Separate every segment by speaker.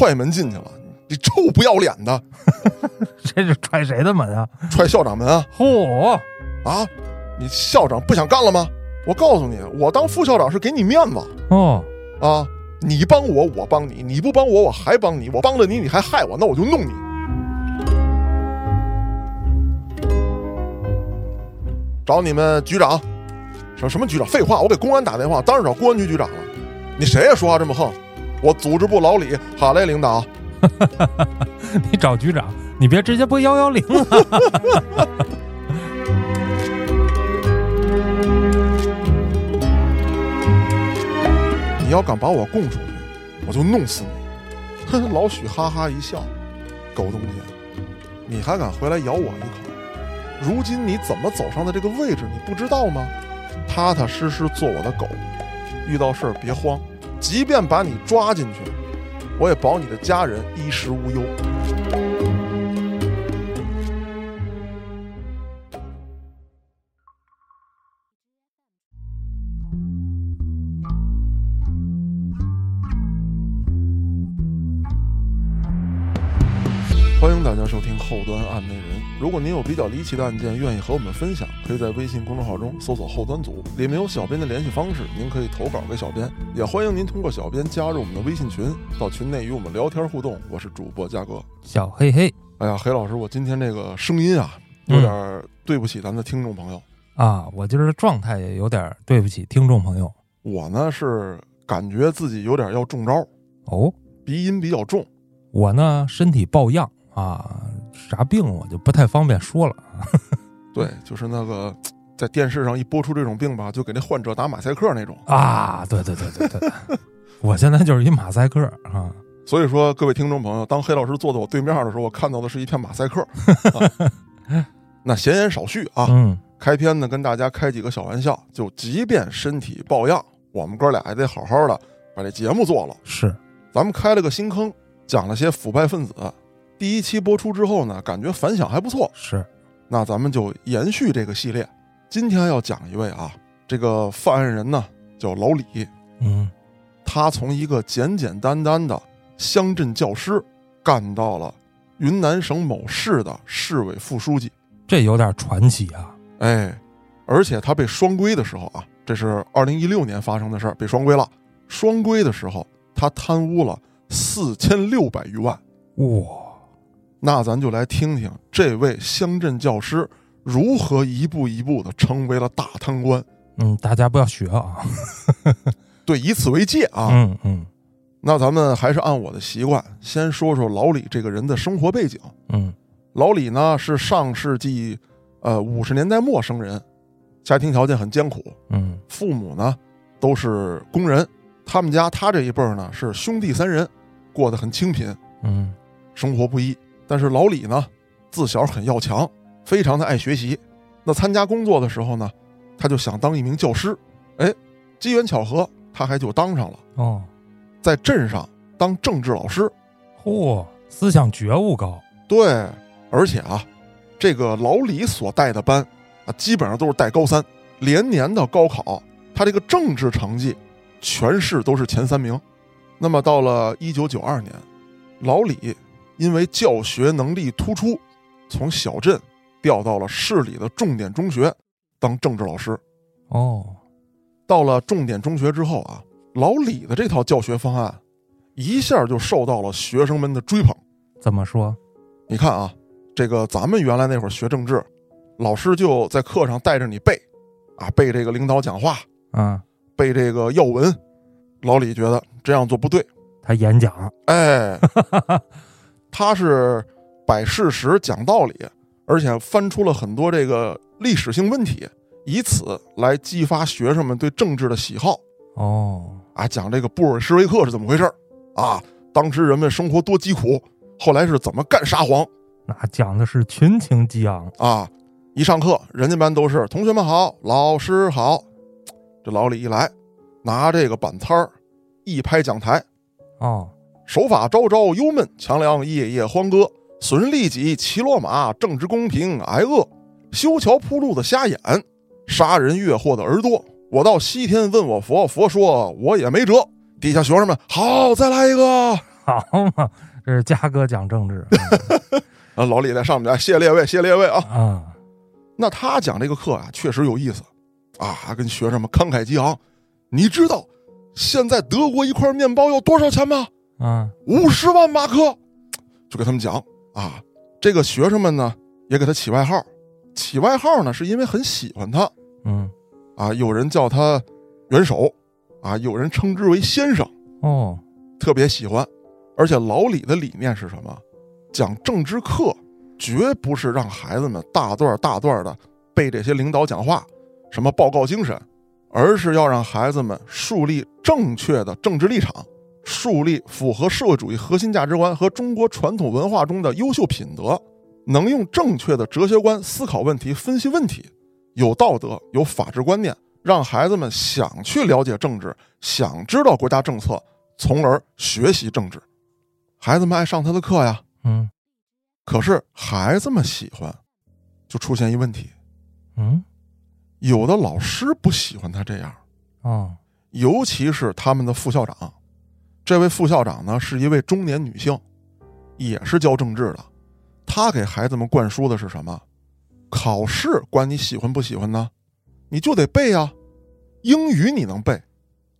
Speaker 1: 踹门进去了，你臭不要脸的，
Speaker 2: 这是踹谁的门啊？
Speaker 1: 踹校长门啊！
Speaker 2: 嚯！
Speaker 1: 啊，你校长不想干了吗？我告诉你，我当副校长是给你面子
Speaker 2: 哦，
Speaker 1: 啊！你帮我，我帮你；你不帮我，我还帮你。我帮了你，你还害我，那我就弄你。找你们局长，什什么局长？废话，我给公安打电话，当然找公安局局长了。你谁呀？说话这么横？我组织部老李，好嘞，领导。
Speaker 2: 你找局长，你别直接拨幺幺零啊！
Speaker 1: 你要敢把我供出去，我就弄死你！哼，老许哈哈一笑，狗东西，你还敢回来咬我一口？如今你怎么走上的这个位置，你不知道吗？踏踏实实做我的狗，遇到事儿别慌，即便把你抓进去，我也保你的家人衣食无忧。后端案内人。如果您有比较离奇的案件，愿意和我们分享，可以在微信公众号中搜索“后端组”，里面有小编的联系方式，您可以投稿给小编。也欢迎您通过小编加入我们的微信群，到群内与我们聊天互动。我是主播嘉哥。
Speaker 2: 小黑黑
Speaker 1: 哎呀，黑老师，我今天这个声音啊，有点对不起咱们的听众朋友。
Speaker 2: 啊，我今儿的状态也有点对不起听众朋友
Speaker 1: 我呢是感觉自己有点要中招，
Speaker 2: 哦。
Speaker 1: 鼻音比较重。
Speaker 2: 我呢身体抱恙啊，啥病我就不太方便说了。
Speaker 1: 对，就是那个在电视上一播出这种病吧，就给那患者打马赛克那种。
Speaker 2: 啊，对对对对对，我现在就是一马赛克啊。
Speaker 1: 所以说，各位听众朋友，当黑老师坐在我对面的时候，我看到的是一片马赛克。啊那闲言少叙啊，
Speaker 2: 嗯，
Speaker 1: 开篇呢跟大家开几个小玩笑，就即便身体抱恙，我们哥俩也得好好的把这节目做了。
Speaker 2: 是，
Speaker 1: 咱们开了个新坑，讲了些腐败分子。第一期播出之后呢，感觉反响还不错，
Speaker 2: 是，
Speaker 1: 那咱们就延续这个系列。今天要讲一位啊，这个犯案人呢叫老李，
Speaker 2: 嗯，
Speaker 1: 他从一个简简单单的乡镇教师，干到了云南省某市的市委副书记。
Speaker 2: 这有点传奇啊。
Speaker 1: 哎，而且他被双规的时候啊，这是二零一六年发生的事儿，被双规了。双规的时候，他贪污了四千六百余万。
Speaker 2: 哇，
Speaker 1: 那咱就来听听这位乡镇教师如何一步一步的成为了大贪官。
Speaker 2: 嗯，大家不要学啊。
Speaker 1: 对，以此为戒啊。
Speaker 2: 嗯嗯
Speaker 1: 那咱们还是按我的习惯，先说说老李这个人的生活背景。
Speaker 2: 嗯，
Speaker 1: 老李呢是上世纪，呃五十年代末生人，家庭条件很艰苦，
Speaker 2: 嗯
Speaker 1: 父母呢都是工人，他们家他这一辈儿呢是兄弟三人，过得很清贫，
Speaker 2: 嗯
Speaker 1: 生活不易。但是老李呢，自小很要强，非常的爱学习。那参加工作的时候呢，他就想当一名教师，哎，机缘巧合，他还就当上了，
Speaker 2: 哦，
Speaker 1: 在镇上当政治老师。
Speaker 2: 嚯，思想觉悟高。
Speaker 1: 对，而且啊，这个老李所带的班啊，基本上都是带高三，连年的高考，他这个政治成绩全市都是前三名。那么到了一九九二年，老李因为教学能力突出，从小镇调到了市里的重点中学当政治老师。
Speaker 2: 哦，
Speaker 1: 到了重点中学之后啊，老李的这套教学方案一下就受到了学生们的追捧。
Speaker 2: 怎么说？
Speaker 1: 你看啊，这个咱们原来那会儿学政治，老师就在课上带着你背，啊，背这个领导讲话，
Speaker 2: 啊，
Speaker 1: 背这个要闻。老李觉得这样做不对，
Speaker 2: 他演讲。
Speaker 1: 哎，他是摆事实、讲道理，而且翻出了很多这个历史性问题，以此来激发学生们对政治的喜好。
Speaker 2: 哦，
Speaker 1: 啊，讲这个布尔什维克是怎么回事儿啊？当时人们生活多疾苦，后来是怎么干沙皇
Speaker 2: 那讲的是群情激昂。
Speaker 1: 啊？一上课，人家班都是同学们好，老师好。这老李一来，拿这个板擦儿一拍讲台，
Speaker 2: 哦，
Speaker 1: 手法招招幽闷，强梁夜夜欢歌，损人利己，骑骡马，正直公平挨饿，修桥铺路的瞎眼，杀人越货的儿多。我到西天问我佛，佛说我也没辙。底下学生们好，再来一个。
Speaker 2: 好嘛，这是嘉哥讲政治
Speaker 1: 啊，老李在上面，谢列位，谢列位啊。
Speaker 2: 啊，
Speaker 1: 那他讲这个课啊，确实有意思啊，跟学生们慷慨激昂。你知道现在德国一块面包要多少钱吗？
Speaker 2: 啊，
Speaker 1: 五十万马克。就给他们讲啊，这个学生们呢也给他起外号，起外号呢是因为很喜欢他
Speaker 2: 嗯，
Speaker 1: 啊，有人叫他元首啊，有人称之为先生，
Speaker 2: 哦，
Speaker 1: 特别喜欢。而且老李的理念是什么？讲政治课绝不是让孩子们大段大段的背这些领导讲话，什么报告精神，而是要让孩子们树立正确的政治立场，树立符合社会主义核心价值观和中国传统文化中的优秀品德，能用正确的哲学观思考问题、分析问题，有道德、有法治观念，让孩子们想去了解政治，想知道国家政策，从而学习政治。孩子们爱上他的课呀，
Speaker 2: 嗯
Speaker 1: 可是孩子们喜欢，就出现一问题，
Speaker 2: 嗯，
Speaker 1: 有的老师不喜欢他这样，
Speaker 2: 哦，
Speaker 1: 尤其是他们的副校长。这位副校长呢是一位中年女性，也是教政治的。她给孩子们灌输的是什么？考试管你喜欢不喜欢呢？你就得背呀。英语你能背，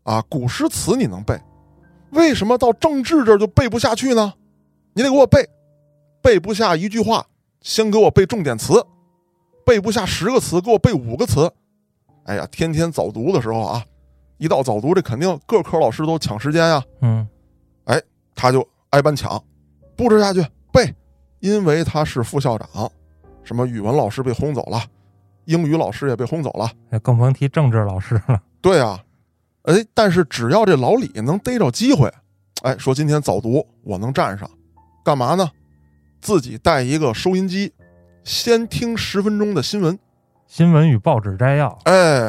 Speaker 1: 啊，古诗词你能背，为什么到政治这儿就背不下去呢？你得给我背，背不下一句话，先给我背重点词，背不下十个词，给我背五个词。哎呀，天天早读的时候啊，一到早读，这肯定各科老师都抢时间呀，
Speaker 2: 嗯哎
Speaker 1: 他就挨班抢，布置下去背，因为他是副校长，什么语文老师被轰走了，英语老师也被轰走了，
Speaker 2: 那更甭提政治老师了。
Speaker 1: 对啊，哎，但是只要这老李能逮着机会，哎，说今天早读我能站上，干嘛呢？自己带一个收音机，先听十分钟的新闻，
Speaker 2: 新闻与报纸摘要。
Speaker 1: 哎，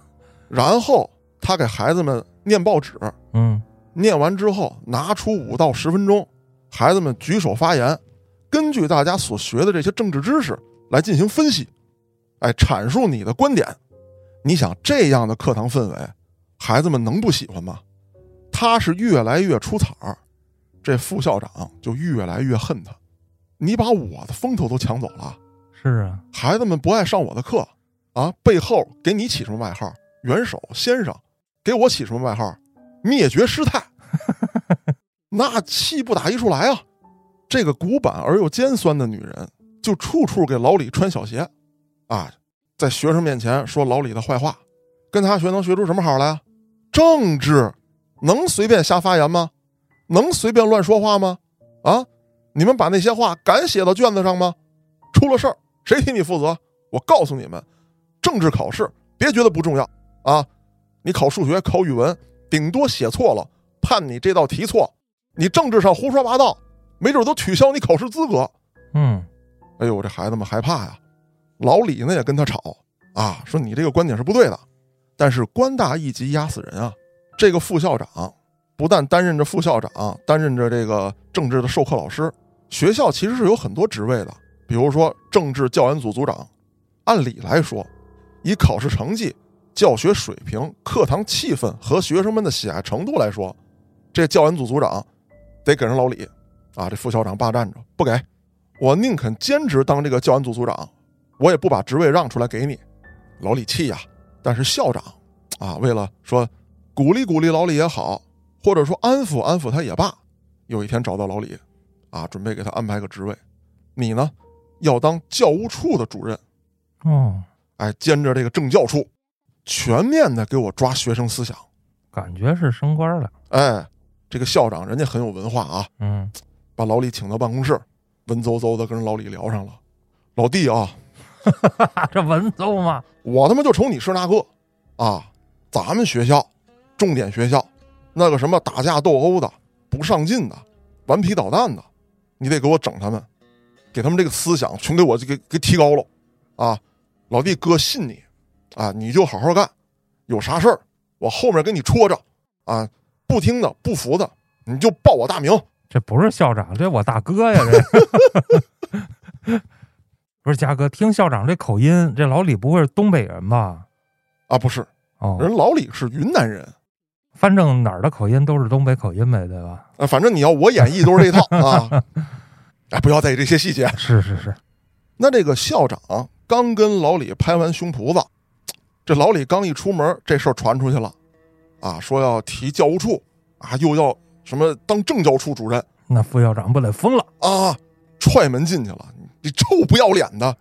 Speaker 1: 然后他给孩子们念报纸，
Speaker 2: 嗯
Speaker 1: 念完之后拿出五到十分钟，孩子们举手发言，根据大家所学的这些政治知识来进行分析，哎，阐述你的观点。你想这样的课堂氛围，孩子们能不喜欢吗？他是越来越出彩儿，这副校长就越来越恨他。你把我的风头都抢走了，
Speaker 2: 是啊，
Speaker 1: 孩子们不爱上我的课，啊，背后给你起什么外号？元首先生，给我起什么外号？灭绝师太，那气不打一处来啊！这个古板而又尖酸的女人，就处处给老李穿小鞋，啊，在学生面前说老李的坏话，跟他学能学出什么好来啊？政治能随便瞎发言吗？能随便乱说话吗？啊，你们把那些话敢写到卷子上吗？出了事儿谁替你负责？我告诉你们，政治考试别觉得不重要啊！你考数学、考语文，顶多写错了，判你这道题错。你政治上胡说八道，没准都取消你考试资格。
Speaker 2: 嗯
Speaker 1: 哎呦，这孩子们害怕呀！老李呢也跟他吵啊，说你这个观点是不对的。但是官大一级压死人啊！这个副校长不但担任着副校长，担任着这个政治的授课老师。学校其实是有很多职位的，比如说政治教研组组长。按理来说，以考试成绩、教学水平、课堂气氛和学生们的喜爱程度来说，这教研组组长得给人老李啊！这副校长霸占着不给，我宁肯兼职当这个教研组组长，我也不把职位让出来给你。老李气呀！但是校长啊，为了说鼓励鼓励老李也好，或者说安抚安抚他也罢，有一天找到老李，啊，准备给他安排个职位，你呢要当教务处的主任，
Speaker 2: 哦，
Speaker 1: 哎，兼着这个政教处，全面的给我抓学生思想。
Speaker 2: 感觉是升官了。
Speaker 1: 哎，这个校长人家很有文化啊，
Speaker 2: 嗯
Speaker 1: 把老李请到办公室，文绉绉的跟人老李聊上了。老弟啊，
Speaker 2: 这文绉吗，
Speaker 1: 我他妈就瞅你是那个啊！咱们学校，重点学校，那个什么打架斗殴的、不上进的、顽皮捣蛋的，你得给我整他们，给他们这个思想全给我给给提高了啊！老弟，哥信你啊，你就好好干，有啥事儿我后面给你戳着啊！不听的、不服的，你就报我大名。
Speaker 2: 这不是校长，这我大哥呀！这 不是嘉哥，听校长这口音，这老李不会是东北人吧？
Speaker 1: 啊，不是，
Speaker 2: 哦
Speaker 1: 人老李是云南人，
Speaker 2: 反正哪儿的口音都是东北口音呗，对吧？
Speaker 1: 啊，反正你要我演绎都是这套啊。哎，不要在意这些细节。
Speaker 2: 是是是，
Speaker 1: 那这个校长刚跟老李拍完胸脯子，这老李刚一出门，这事儿传出去了，啊，说要提教务处，啊，又要什么当政教处主任
Speaker 2: 那副校长不得疯了？
Speaker 1: 啊，踹门进去了，你臭不要脸的，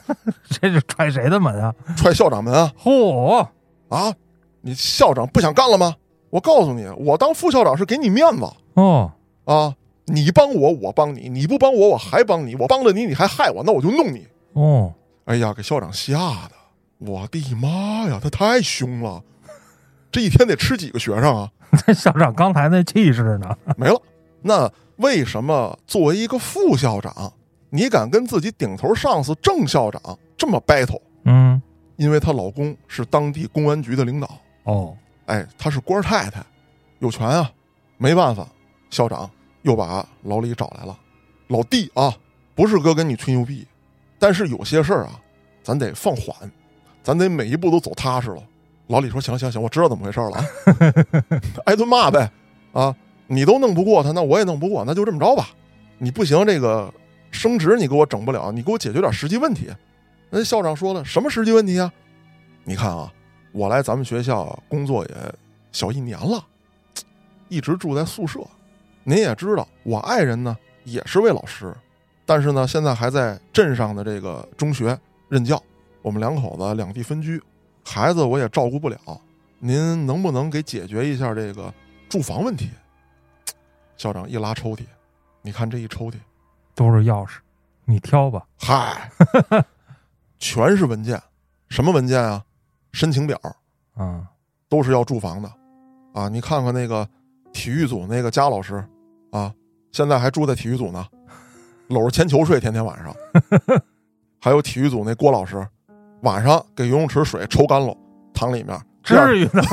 Speaker 2: 这是踹谁的门啊？
Speaker 1: 踹校长门啊！
Speaker 2: 嚯！
Speaker 1: 啊，你校长不想干了吗？我告诉你，我当副校长是给你面子
Speaker 2: 哦，
Speaker 1: 啊！你帮我，我帮你；你不帮我，我还帮你。我帮了你，你还害我，那我就弄你。
Speaker 2: 哦，
Speaker 1: 哎呀，给校长吓的！我的妈呀，他太凶了！这一天得吃几个学生啊？
Speaker 2: 这 校长刚才那气势呢？
Speaker 1: 没了。那为什么作为一个副校长，你敢跟自己顶头上司郑校长这么 battle？
Speaker 2: 嗯，
Speaker 1: 因为她老公是当地公安局的领导，
Speaker 2: 哦，
Speaker 1: 哎，她是官太太，有权啊。没办法，校长又把老李找来了。老弟啊，不是哥跟你吹牛逼，但是有些事儿啊，咱得放缓，咱得每一步都走踏实了。老李说：“行行行，我知道怎么回事了啊，挨顿骂呗。啊，你都弄不过他，那我也弄不过，那就这么着吧。你不行，这个升职你给我整不了，你给我解决点实际问题。”那校长说了：“什么实际问题啊？你看啊，我来咱们学校工作也小一年了，一直住在宿舍。您也知道，我爱人呢也是位老师，但是呢，现在还在镇上的这个中学任教。我们两口子两地分居，孩子我也照顾不了。您能不能给解决一下这个住房问题？” 校长一拉抽屉，你看这一抽屉，
Speaker 2: 都是钥匙，你挑吧。
Speaker 1: 嗨，全是文件，什么文件啊？申请表
Speaker 2: 啊，
Speaker 1: 都是要住房的，啊，你看看那个体育组那个佳老师，啊，现在还住在体育组呢，搂着铅球睡，天天晚上。还有体育组那郭老师，晚上给游泳池水抽干了，躺里面，
Speaker 2: 至于的吗？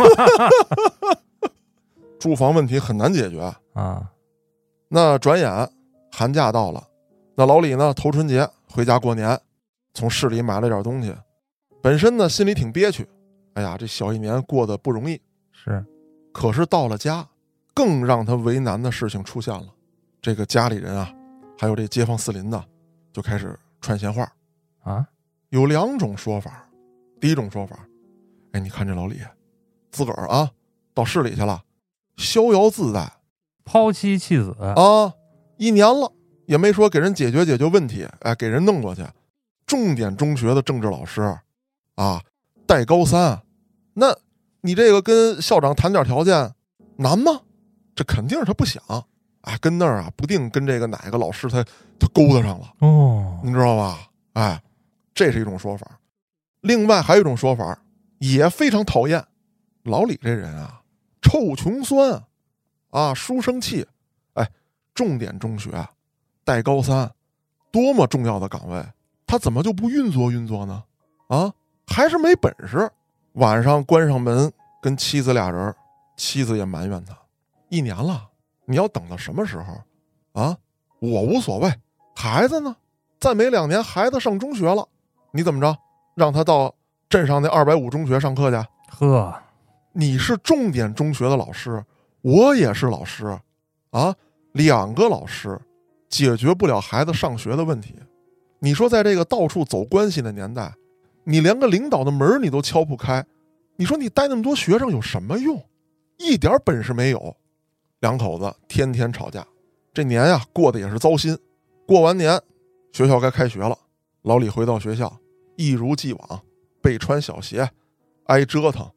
Speaker 1: 住房问题很难解决。
Speaker 2: 啊，
Speaker 1: 那转眼寒假到了，那老李呢头春节回家过年，从市里买了点东西，本身呢心里挺憋屈，哎呀，这小一年过得不容易。
Speaker 2: 是
Speaker 1: 可是到了家，更让他为难的事情出现了。这个家里人啊，还有这街坊四邻的，就开始传闲话。
Speaker 2: 啊，
Speaker 1: 有两种说法，第一种说法，哎，你看这老李，自个儿啊到市里去了，逍遥自在
Speaker 2: 抛妻弃子，
Speaker 1: 啊，一年了也没说给人解决解决问题，哎，给人弄过去。重点中学的政治老师，啊，带高三，那你这个跟校长谈点条件难吗？这肯定是他不想，哎，跟那儿啊，不定跟这个哪个老师他他勾搭上了，
Speaker 2: 哦，
Speaker 1: 你知道吧？哎，这是一种说法。另外还有一种说法，也非常讨厌。老李这人啊，臭穷酸，啊，书生气。哎，重点中学，带高三，多么重要的岗位，他怎么就不运作运作呢？啊，还是没本事。晚上关上门跟妻子俩人，妻子也埋怨他，一年了，你要等到什么时候？啊，我无所谓，孩子呢？再没两年，孩子上中学了，你怎么着？让他到镇上那二百五中学上课去？
Speaker 2: 呵，
Speaker 1: 你是重点中学的老师，我也是老师，啊，两个老师解决不了孩子上学的问题。你说，在这个到处走关系的年代，你连个领导的门你都敲不开，你说你带那么多学生有什么用？一点本事没有。两口子天天吵架，这年呀过得也是糟心。过完年，学校该开学了，老李回到学校，一如既往被穿小鞋，挨折腾。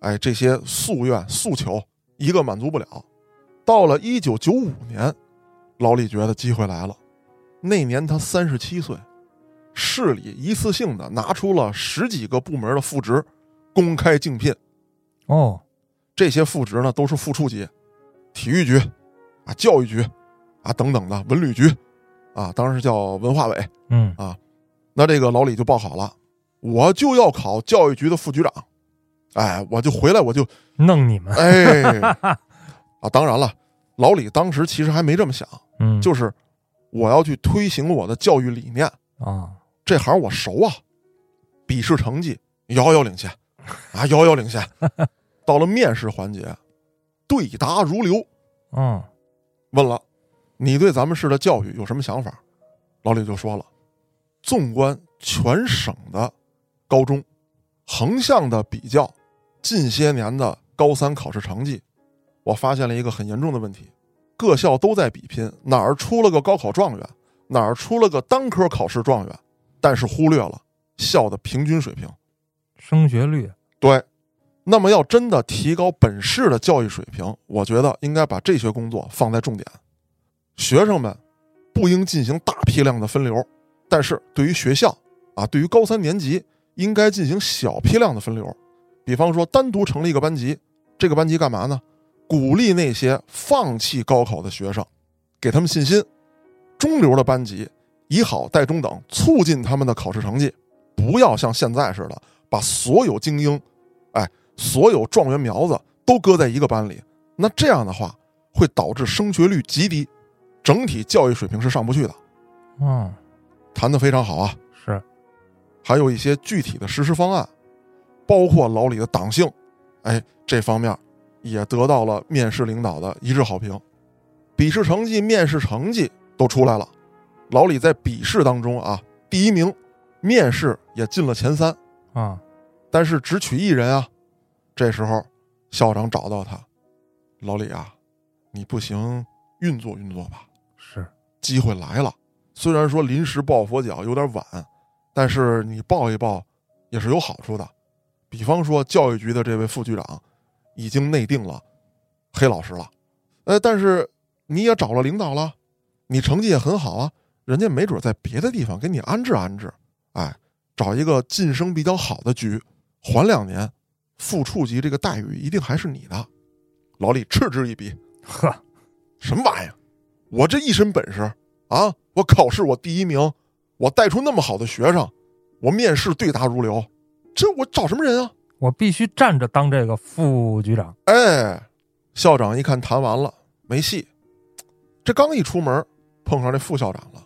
Speaker 1: 哎，这些夙愿诉求一个满足不了。到了一九九五年，老李觉得机会来了。那年他三十七岁，市里一次性的拿出了十几个部门的副职，公开竞聘。
Speaker 2: 哦，
Speaker 1: 这些副职呢都是副处级，体育局啊、教育局啊等等的，文旅局啊，当时叫文化委。
Speaker 2: 嗯，
Speaker 1: 那这个老李就报考了，我就要考教育局的副局长。哎，我就回来，我就
Speaker 2: 弄你们，
Speaker 1: 哎，啊，当然了，老李当时其实还没这么想，
Speaker 2: 嗯，
Speaker 1: 就是我要去推行我的教育理念，
Speaker 2: 啊，
Speaker 1: 这行我熟啊，笔试成绩遥遥领先，啊，遥遥领先。到了面试环节，对答如流。
Speaker 2: 嗯，
Speaker 1: 问了，你对咱们市的教育有什么想法？老李就说了，纵观全省的高中，横向的比较近些年的高三考试成绩，我发现了一个很严重的问题：各校都在比拼哪儿出了个高考状元，哪儿出了个单科考试状元，但是忽略了校的平均水平。
Speaker 2: 升学率，
Speaker 1: 对，那么要真的提高本市的教育水平，我觉得应该把这些工作放在重点。学生们不应进行大批量的分流，但是对于学校啊，对于高三年级应该进行小批量的分流。比方说，单独成立一个班级，这个班级干嘛呢？鼓励那些放弃高考的学生，给他们信心。中流的班级以好带中等，促进他们的考试成绩，不要像现在似的。把所有精英，哎，所有状元苗子都搁在一个班里，那这样的话会导致升学率极低，整体教育水平是上不去的。
Speaker 2: 嗯，
Speaker 1: 谈的非常好啊，
Speaker 2: 是，
Speaker 1: 还有一些具体的实施方案，包括老李的党性，哎，这方面也得到了面试领导的一致好评。笔试成绩、面试成绩都出来了，老李在笔试当中啊第一名，面试也进了前三。
Speaker 2: 啊，
Speaker 1: 但是只取一人啊！这时候，校长找到他，老李啊，你不行，运作运作吧。
Speaker 2: 是，
Speaker 1: 机会来了，虽然说临时抱佛脚有点晚，但是你抱一抱也是有好处的。比方说，教育局的这位副局长已经内定了黑老师了，呃，但是你也找了领导了，你成绩也很好啊，人家没准在别的地方给你安置安置，哎。找一个晋升比较好的局，缓两年，副处级这个待遇一定还是你的。老李嗤之以鼻：“
Speaker 2: 呵，
Speaker 1: 什么玩意儿？我这一身本事啊！我考试我第一名，我带出那么好的学生，我面试对答如流，这我找什么人啊？
Speaker 2: 我必须站着当这个副局长。”
Speaker 1: 哎，校长一看谈完了没戏，这刚一出门碰上这副校长了，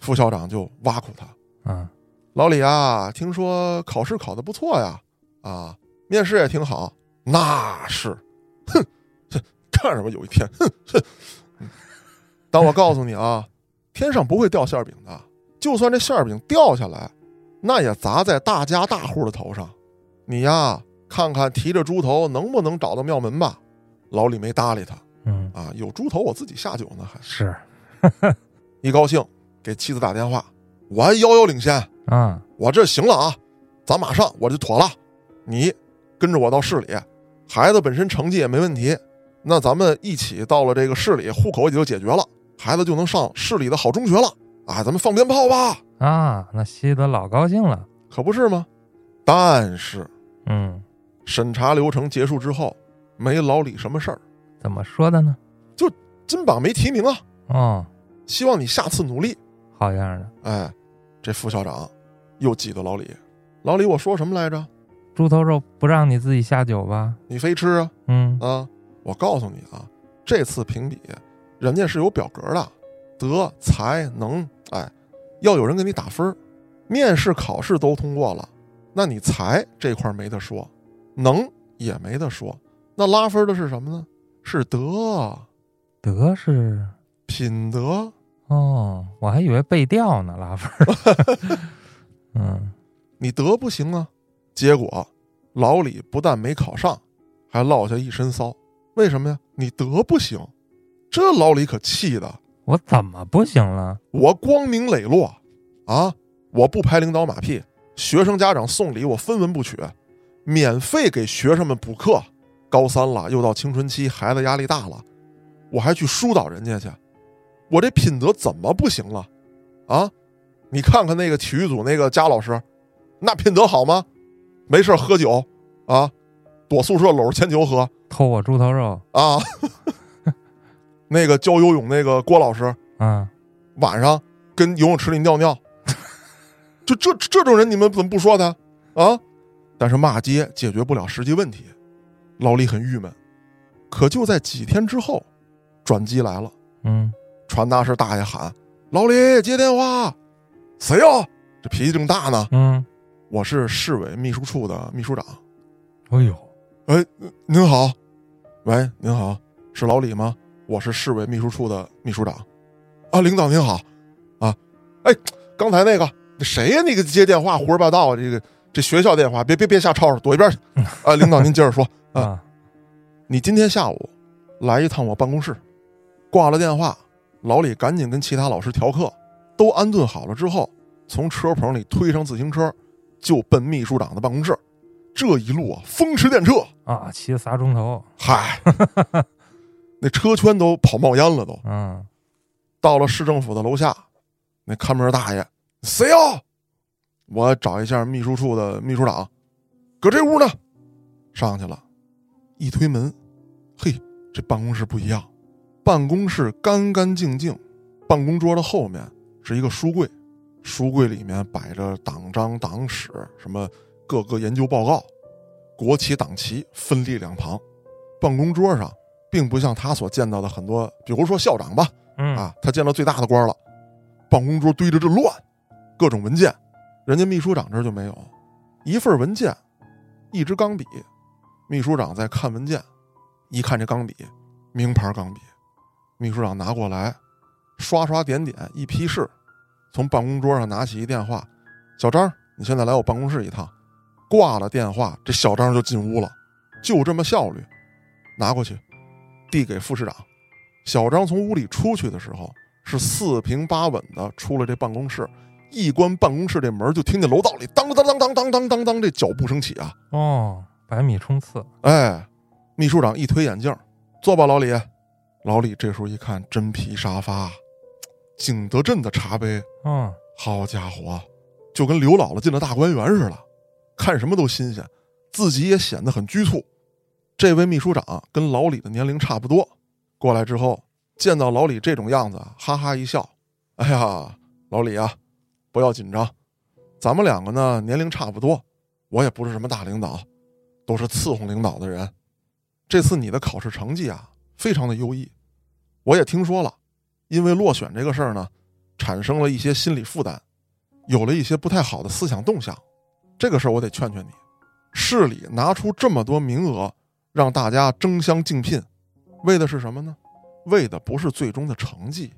Speaker 1: 副校长就挖苦他：“
Speaker 2: 嗯。”
Speaker 1: 老李啊，听说考试考的不错呀，啊，面试也挺好。那是，哼，看什么有一天，哼哼。但我告诉你啊，天上不会掉馅饼的，就算这馅饼掉下来，那也砸在大家大户的头上。你呀，看看提着猪头能不能找到庙门吧。老李没搭理他，
Speaker 2: 嗯，
Speaker 1: 啊，有猪头我自己下酒呢，还
Speaker 2: 是，
Speaker 1: 一高兴给妻子打电话，我还遥遥领先。
Speaker 2: 啊，
Speaker 1: 我这行了啊，咱马上我就妥了。你跟着我到市里，孩子本身成绩也没问题，那咱们一起到了这个市里，户口也就解决了，孩子就能上市里的好中学了。啊，咱们放鞭炮吧！
Speaker 2: 啊，那西德老高兴了，
Speaker 1: 可不是吗？但是，
Speaker 2: 嗯，
Speaker 1: 审查流程结束之后，没老李什么事儿。
Speaker 2: 怎么说的呢？
Speaker 1: 就金榜没提名啊。
Speaker 2: 哦，
Speaker 1: 希望你下次努力。
Speaker 2: 好样的。
Speaker 1: 哎。这副校长又挤兑老李，老李，我说什么来着？
Speaker 2: 猪头肉不让你自己下酒吧？
Speaker 1: 你非吃啊？
Speaker 2: 嗯
Speaker 1: 啊，我告诉你啊，这次评比，人家是有表格的，德才能，哎，要有人给你打分面试考试都通过了，那你才这块没得说，能也没得说，那拉分的是什么呢？是德，
Speaker 2: 德是
Speaker 1: 品德。
Speaker 2: 哦，我还以为背调呢，拉分。嗯，
Speaker 1: 你德不行啊，结果老李不但没考上，还落下一身骚。为什么呀？你德不行，这老李可气的。
Speaker 2: 我怎么不行了？
Speaker 1: 我光明磊落啊！我不拍领导马屁，学生家长送礼我分文不取，免费给学生们补课。高三了，又到青春期，孩子压力大了，我还去疏导人家去。我这品德怎么不行了？啊，你看看那个体育组那个佳老师，那品德好吗？没事喝酒啊，躲宿舍搂着铅球喝，
Speaker 2: 偷我猪头肉
Speaker 1: 啊。那个教游泳那个郭老师，
Speaker 2: 嗯，
Speaker 1: 晚上跟游泳池里尿尿，就这这种人，你们怎么不说他啊？但是骂街解决不了实际问题，老李很郁闷。可就在几天之后，转机来了，
Speaker 2: 嗯。
Speaker 1: 传达室大爷喊：“老李接电话，谁呀？这脾气正大呢。”“
Speaker 2: 嗯，
Speaker 1: 我是市委秘书处的秘书长。”“
Speaker 2: 哎呦，
Speaker 1: 哎，您好，喂，您好，是老李吗？我是市委秘书处的秘书长。啊，领导您好。啊，哎，刚才那个谁呀？那个接电话胡说八道啊！这个这学校电话，别别别瞎吵吵，躲一边去。啊，领导您接着说。啊，你今天下午来一趟我办公室。挂了电话，老李赶紧跟其他老师调课，都安顿好了之后，从车棚里推上自行车，就奔秘书长的办公室。这一路啊，风驰电掣
Speaker 2: 啊，骑了仨钟头。
Speaker 1: 嗨，那车圈都跑冒烟了都。
Speaker 2: 嗯，
Speaker 1: 到了市政府的楼下，那看门大爷，谁呀？我找一下秘书处的秘书长，搁这屋呢。上去了，一推门，嘿，这办公室不一样，办公室干干净净，办公桌的后面是一个书柜，书柜里面摆着党章、党史什么。各个研究报告，国旗党旗分立两旁，办公桌上并不像他所见到的很多，比如说校长吧，啊，他见到最大的官了，办公桌堆着这乱，各种文件，人家秘书长这就没有，一份文件，一支钢笔，秘书长在看文件，一看这钢笔，名牌钢笔，秘书长拿过来，刷刷点点一批示，从办公桌上拿起一电话，小张，你现在来我办公室一趟。挂了电话，这小张就进屋了，就这么效率，拿过去，递给副市长。小张从屋里出去的时候，是四平八稳的出了这办公室，一关办公室这门，就听见楼道里当当当当当当当当这脚步声起啊！
Speaker 2: 哦，百米冲刺！
Speaker 1: 哎，秘书长一推眼镜，坐吧，老李。老李这时候一看，真皮沙发，景德镇的茶杯，
Speaker 2: 嗯，
Speaker 1: 好家伙，就跟刘姥姥进了大观园似的。看什么都新鲜，自己也显得很拘促。这位秘书长跟老李的年龄差不多，过来之后见到老李这种样子，哈哈一笑：“哎呀，老李啊，不要紧张，咱们两个呢年龄差不多，我也不是什么大领导，都是伺候领导的人。这次你的考试成绩啊非常的优异，我也听说了，因为落选这个事儿呢，产生了一些心理负担，有了一些不太好的思想动向。”这个事儿我得劝劝你，市里拿出这么多名额，让大家争相竞聘，为的是什么呢？为的不是最终的成绩，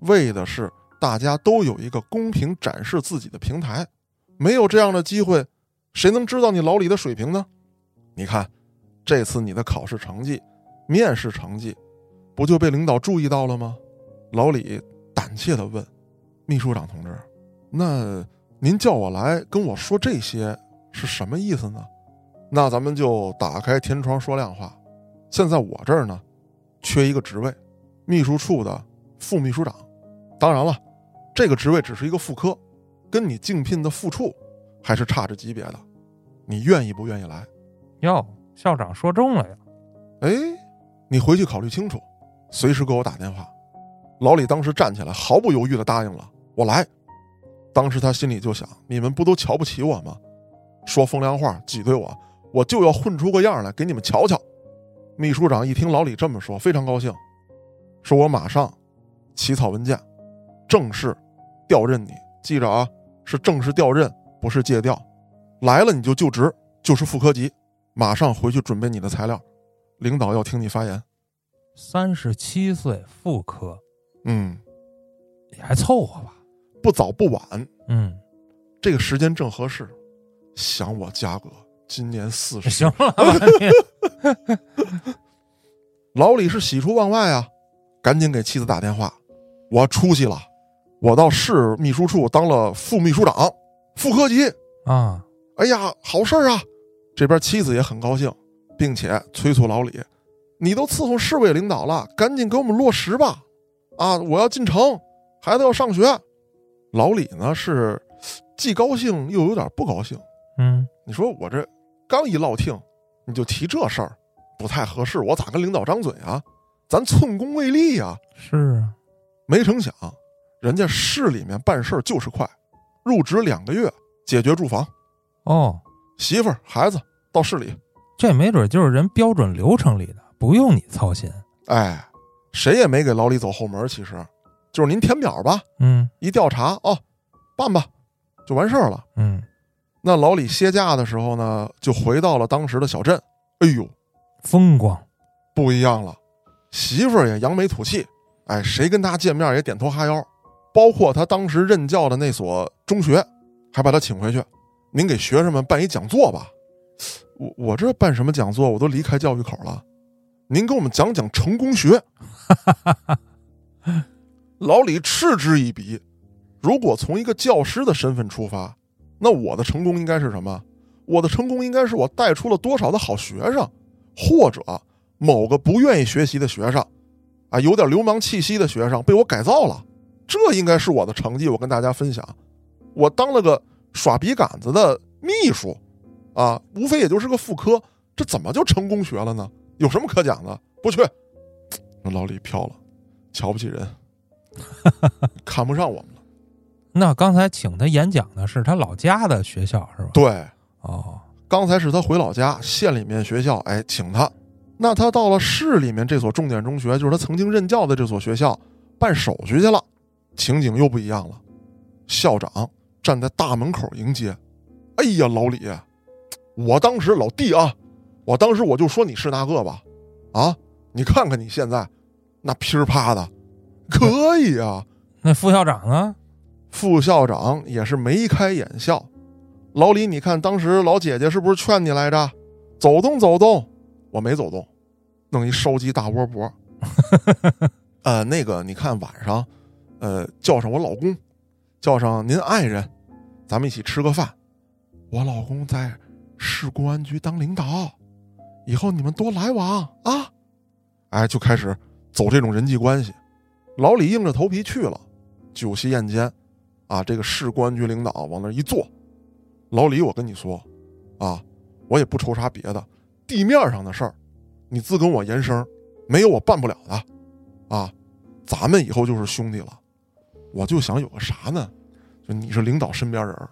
Speaker 1: 为的是大家都有一个公平展示自己的平台。没有这样的机会，谁能知道你老李的水平呢？你看，这次你的考试成绩、面试成绩，不就被领导注意到了吗？老李胆怯地问：“秘书长同志，那？”您叫我来跟我说这些是什么意思呢？那咱们就打开天窗说亮话。现在我这儿呢，缺一个职位，秘书处的副秘书长。当然了，这个职位只是一个副科，跟你竞聘的副处还是差着级别的。你愿意不愿意来？
Speaker 2: 哟，校长说中了呀！
Speaker 1: 哎，你回去考虑清楚，随时给我打电话。老李当时站起来，毫不犹豫的答应了，我来。当时他心里就想：你们不都瞧不起我吗？说风凉话，挤兑我，我就要混出个样来给你们瞧瞧。秘书长一听老李这么说，非常高兴，说我马上起草文件，正式调任你。记着啊，是正式调任，不是借调。来了你就就职，就是副科级，马上回去准备你的材料。领导要听你发言。
Speaker 2: 三十七岁副科，
Speaker 1: 嗯，
Speaker 2: 也还凑合吧。
Speaker 1: 不早不晚，
Speaker 2: 嗯，
Speaker 1: 这个时间正合适。想我家哥今年四十，
Speaker 2: 行了，
Speaker 1: 老李是喜出望外啊，赶紧给妻子打电话，我出息了，我到市秘书处当了副秘书长，副科级。
Speaker 2: 啊，
Speaker 1: 哎呀，好事啊！这边妻子也很高兴，并且催促老李，你都伺候市委领导了，赶紧给我们落实吧，啊，我要进城，孩子要上学。老李呢是既高兴又有点不高兴，
Speaker 2: 嗯，
Speaker 1: 你说我这刚一落听，你就提这事儿，不太合适，我咋跟领导张嘴啊？咱寸功未立呀。
Speaker 2: 是啊，
Speaker 1: 没成想，人家市里面办事儿就是快，入职两个月解决住房，
Speaker 2: 哦，
Speaker 1: 媳妇儿孩子到市里，
Speaker 2: 这没准就是人标准流程里的，不用你操心。
Speaker 1: 哎，谁也没给老李走后门，其实。就是您填表吧，
Speaker 2: 嗯，
Speaker 1: 一调查哦，办吧，就完事儿了。
Speaker 2: 嗯，
Speaker 1: 那老李歇假的时候呢，就回到了当时的小镇。哎呦，
Speaker 2: 风光，
Speaker 1: 不一样了。媳妇儿也扬眉吐气，哎，谁跟他见面也点头哈腰，包括他当时任教的那所中学，还把他请回去，您给学生们办一讲座吧。我我这办什么讲座？我都离开教育口了，您给我们讲讲成功学。老李嗤之以鼻。如果从一个教师的身份出发，那我的成功应该是什么？我的成功应该是我带出了多少的好学生，或者某个不愿意学习的学生，啊，有点流氓气息的学生被我改造了，这应该是我的成绩。我跟大家分享，我当了个耍笔杆子的秘书，啊，无非也就是个副科，这怎么就成功学了呢？有什么可讲的？不去，那老李飘了，瞧不起人，看不上我们了。
Speaker 2: 那刚才请他演讲的是他老家的学校是吧？
Speaker 1: 对，
Speaker 2: 哦，
Speaker 1: 刚才是他回老家县里面学校，哎，请他。那他到了市里面这所重点中学，就是他曾经任教的这所学校，办手续去了。情景又不一样了，校长站在大门口迎接。哎呀，老李，我当时老弟啊，我当时我就说你是那个吧，啊，你看看你现在那噼儿啪的，可以啊。
Speaker 2: 那副校长呢？
Speaker 1: 副校长也是眉开眼笑。老李，你看当时老姐姐是不是劝你来着？走动走动，我没走动，弄一烧鸡大窝脖。呃，那个你看晚上，呃，叫上我老公，叫上您爱人，咱们一起吃个饭。我老公在市公安局当领导，以后你们多来往啊。哎，就开始走这种人际关系。老李硬着头皮去了。酒席宴间。啊，这个市公安局领导往那一坐，老李，我跟你说，啊，我也不愁啥别的，地面上的事儿，你自跟我言声，没有我办不了的，啊，咱们以后就是兄弟了。我就想有个啥呢？就你是领导身边人，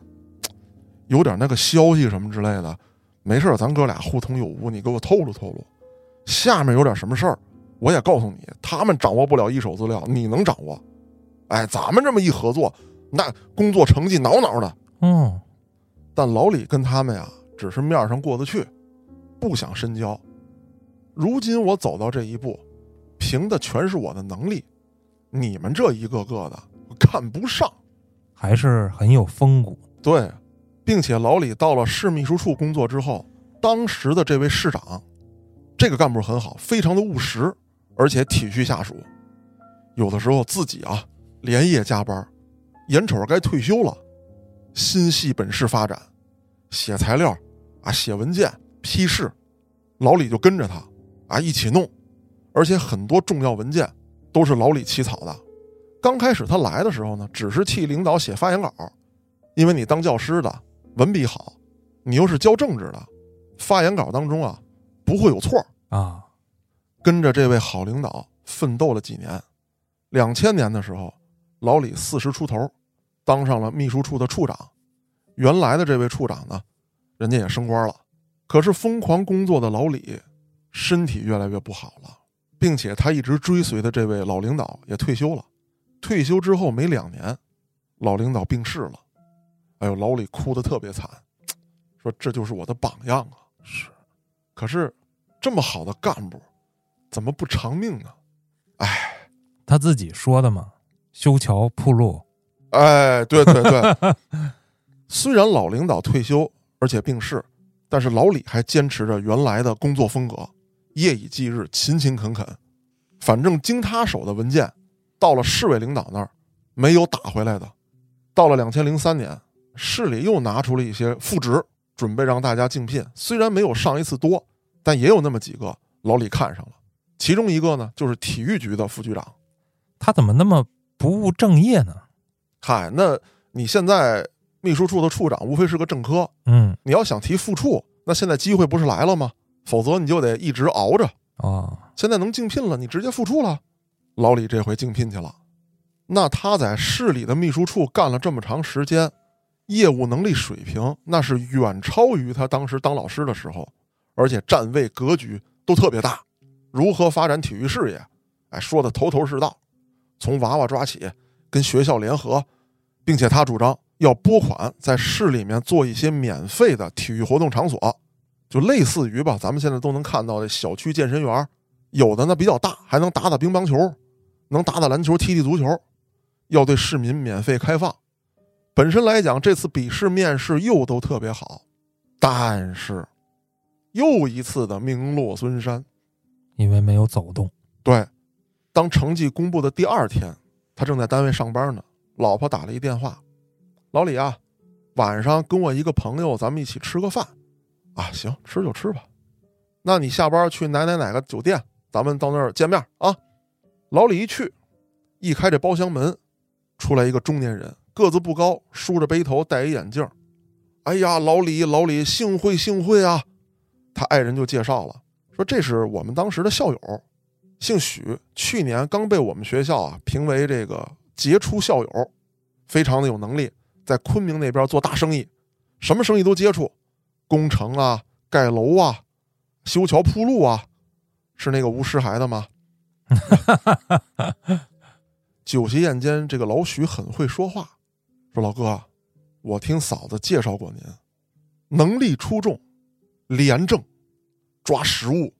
Speaker 1: 有点那个消息什么之类的，没事咱哥俩互通有无，你给我透露透露。下面有点什么事儿，我也告诉你，他们掌握不了一手资料，你能掌握。哎，咱们这么一合作。那工作成绩挠挠的，
Speaker 2: 嗯，
Speaker 1: 但老李跟他们呀，只是面上过得去，不想深交。如今我走到这一步，凭的全是我的能力，你们这一个个的看不上，
Speaker 2: 还是很有风骨。
Speaker 1: 对，并且老李到了市秘书处工作之后，当时的这位市长，这个干部很好，非常的务实，而且体恤下属，有的时候自己啊连夜加班。眼瞅着该退休了，心系本市发展，写材料，啊，写文件批示，老李就跟着他，啊，一起弄，而且很多重要文件都是老李起草的。刚开始他来的时候呢，只是替领导写发言稿，因为你当教师的文笔好，你又是教政治的，发言稿当中啊不会有错
Speaker 2: 啊。
Speaker 1: 跟着这位好领导奋斗了几年，两千年的时候，老李四十出头。当上了秘书处的处长，原来的这位处长呢，人家也升官了。可是疯狂工作的老李，身体越来越不好了，并且他一直追随的这位老领导也退休了。退休之后没两年，老领导病逝了。哎呦，老李哭的特别惨，说这就是我的榜样啊。
Speaker 2: 是，
Speaker 1: 可是这么好的干部，怎么不偿命呢？哎，
Speaker 2: 他自己说的嘛，修桥铺路。
Speaker 1: 哎，对对对，虽然老领导退休而且病逝，但是老李还坚持着原来的工作风格，夜以继日，勤勤恳恳。反正经他手的文件，到了市委领导那儿，没有打回来的。到了两千零三年，市里又拿出了一些副职，准备让大家竞聘。虽然没有上一次多，但也有那么几个老李看上了。其中一个呢，就是体育局的副局长。
Speaker 2: 他怎么那么不务正业呢？
Speaker 1: 嗨，那你现在秘书处的处长无非是个正科，
Speaker 2: 嗯，
Speaker 1: 你要想提副处，那现在机会不是来了吗？否则你就得一直熬着
Speaker 2: 啊。
Speaker 1: 现在能竞聘了，你直接副处了。老李这回竞聘去了，那他在市里的秘书处干了这么长时间，业务能力水平那是远超于他当时当老师的时候，而且站位格局都特别大。如何发展体育事业，哎，说的头头是道，从娃娃抓起。跟学校联合，并且他主张要拨款在市里面做一些免费的体育活动场所，就类似于吧，咱们现在都能看到的小区健身园，有的呢比较大，还能打打乒乓球，能打打篮球、踢踢足球，要对市民免费开放。本身来讲，这次笔试面试又都特别好，但是又一次的名落孙山。
Speaker 2: 因为没有走动。
Speaker 1: 对，当成绩公布的第二天，他正在单位上班呢，老婆打了一电话：“老李啊，晚上跟我一个朋友，咱们一起吃个饭。”啊，行，吃就吃吧。那你下班去哪哪哪个酒店，咱们到那儿见面啊。老李一去，一开这包厢门，出来一个中年人，个子不高，梳着背头，戴一眼镜。哎呀，老李，老李，幸会幸会啊！他爱人就介绍了。说这是我们当时的校友，姓许，去年刚被我们学校啊评为这个杰出校友，非常的有能力，在昆明那边做大生意，什么生意都接触，工程啊、盖楼啊、修桥铺路啊，是那个吴师孩的吗？酒席宴间，这个老许很会说话，说老哥，我听嫂子介绍过您，能力出众，廉政。抓实务，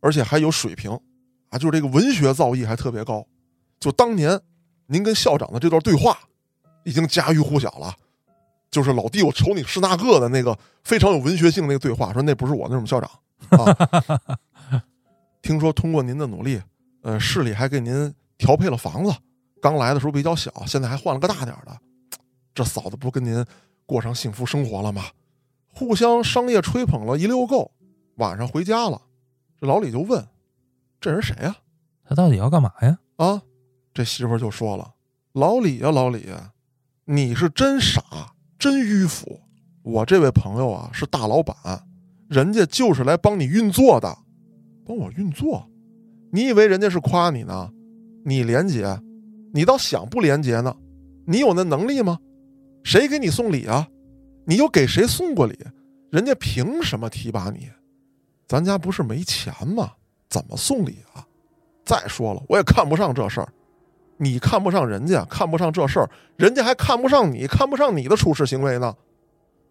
Speaker 1: 而且还有水平，啊，就是这个文学造诣还特别高。就当年您跟校长的这段对话，已经家喻户晓了。就是老弟，我瞅你是那个的那个非常有文学性那个对话，说那不是我，那是我们校长。啊、听说通过您的努力，呃，市里还给您调配了房子。刚来的时候比较小，现在还换了个大点的。这嫂子不跟您过上幸福生活了吗？互相商业吹捧了一溜够。晚上回家了，这老李就问：“这人谁呀？
Speaker 2: 他到底要干嘛呀？”
Speaker 1: 啊，这媳妇就说了：“老李呀，老李，你是真傻，真迂腐。我这位朋友啊是大老板，人家就是来帮你运作的，帮我运作。你以为人家是夸你呢？你廉洁，你倒想不廉洁呢？你有那能力吗？谁给你送礼啊？你又给谁送过礼？人家凭什么提拔你？”咱家不是没钱吗？怎么送礼啊？再说了，我也看不上这事儿。你看不上人家，看不上这事儿，人家还看不上你，看不上你的处事行为呢。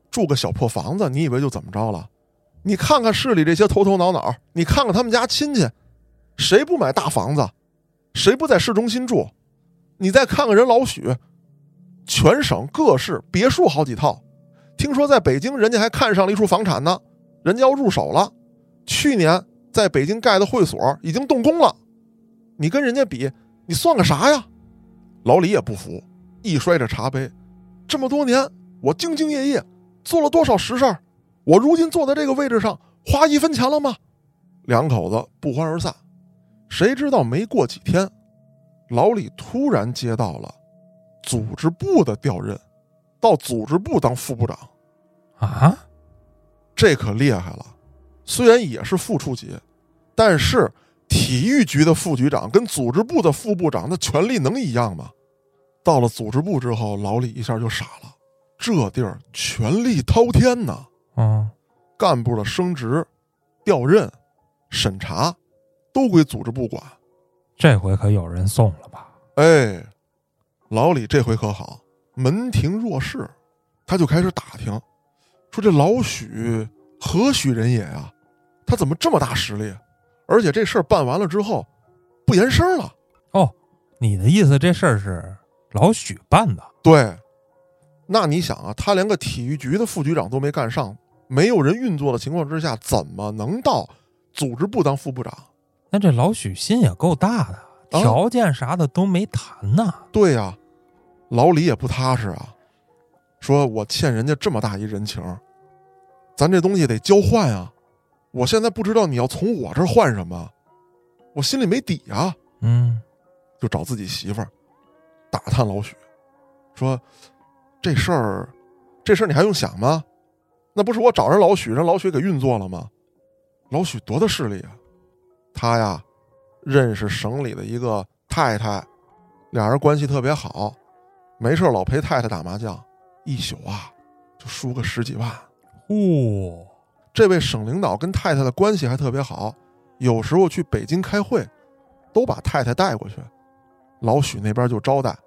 Speaker 1: 住个小破房子，你以为就怎么着了？你看看市里这些头头脑脑，你看看他们家亲戚，谁不买大房子？谁不在市中心住？你再看看人老许，全省各市别墅好几套。听说在北京，人家还看上了一处房产呢，人家要入手了。去年在北京盖的会所已经动工了，你跟人家比，你算个啥呀？老李也不服，一摔着茶杯，这么多年我兢兢业业做了多少实事儿，我如今坐在这个位置上，花一分钱了吗？两口子不欢而散。谁知道没过几天，老李突然接到了组织部的调任，到组织部当副部长，
Speaker 2: 啊，
Speaker 1: 这可厉害了。虽然也是副处级，但是体育局的副局长跟组织部的副部长，那权力能一样吗？到了组织部之后，老李一下就傻了，这地儿权力滔天呐！
Speaker 2: 啊，
Speaker 1: 干部的升职、调任、审查，都归组织部管。
Speaker 2: 这回可有人送了吧？
Speaker 1: 哎，老李这回可好，门庭若市，他就开始打听，说这老许何许人也啊？他怎么这么大实力？而且这事儿办完了之后，不言声了。
Speaker 2: 哦，你的意思这事儿是老许办的？
Speaker 1: 对，那你想啊，他连个体育局的副局长都没干上，没有人运作的情况之下，怎么能到组织部当副部长？
Speaker 2: 那这老许心也够大的，条件啥的都没谈呢。
Speaker 1: 对呀，老李也不踏实啊，说我欠人家这么大一人情，咱这东西得交换啊。我现在不知道你要从我这儿换什么，我心里没底啊。
Speaker 2: 嗯，
Speaker 1: 就找自己媳妇儿打探老许，说这事儿，这事儿你还用想吗？那不是我找人老许，让老许给运作了吗？老许多大势力啊？他呀，认识省里的一个太太，俩人关系特别好，没事老陪太太打麻将，一宿啊就输个十几万。
Speaker 2: 嚯！
Speaker 1: 这位省领导跟太太的关系还特别好，有时候去北京开会，都把太太带过去。老许那边就招待，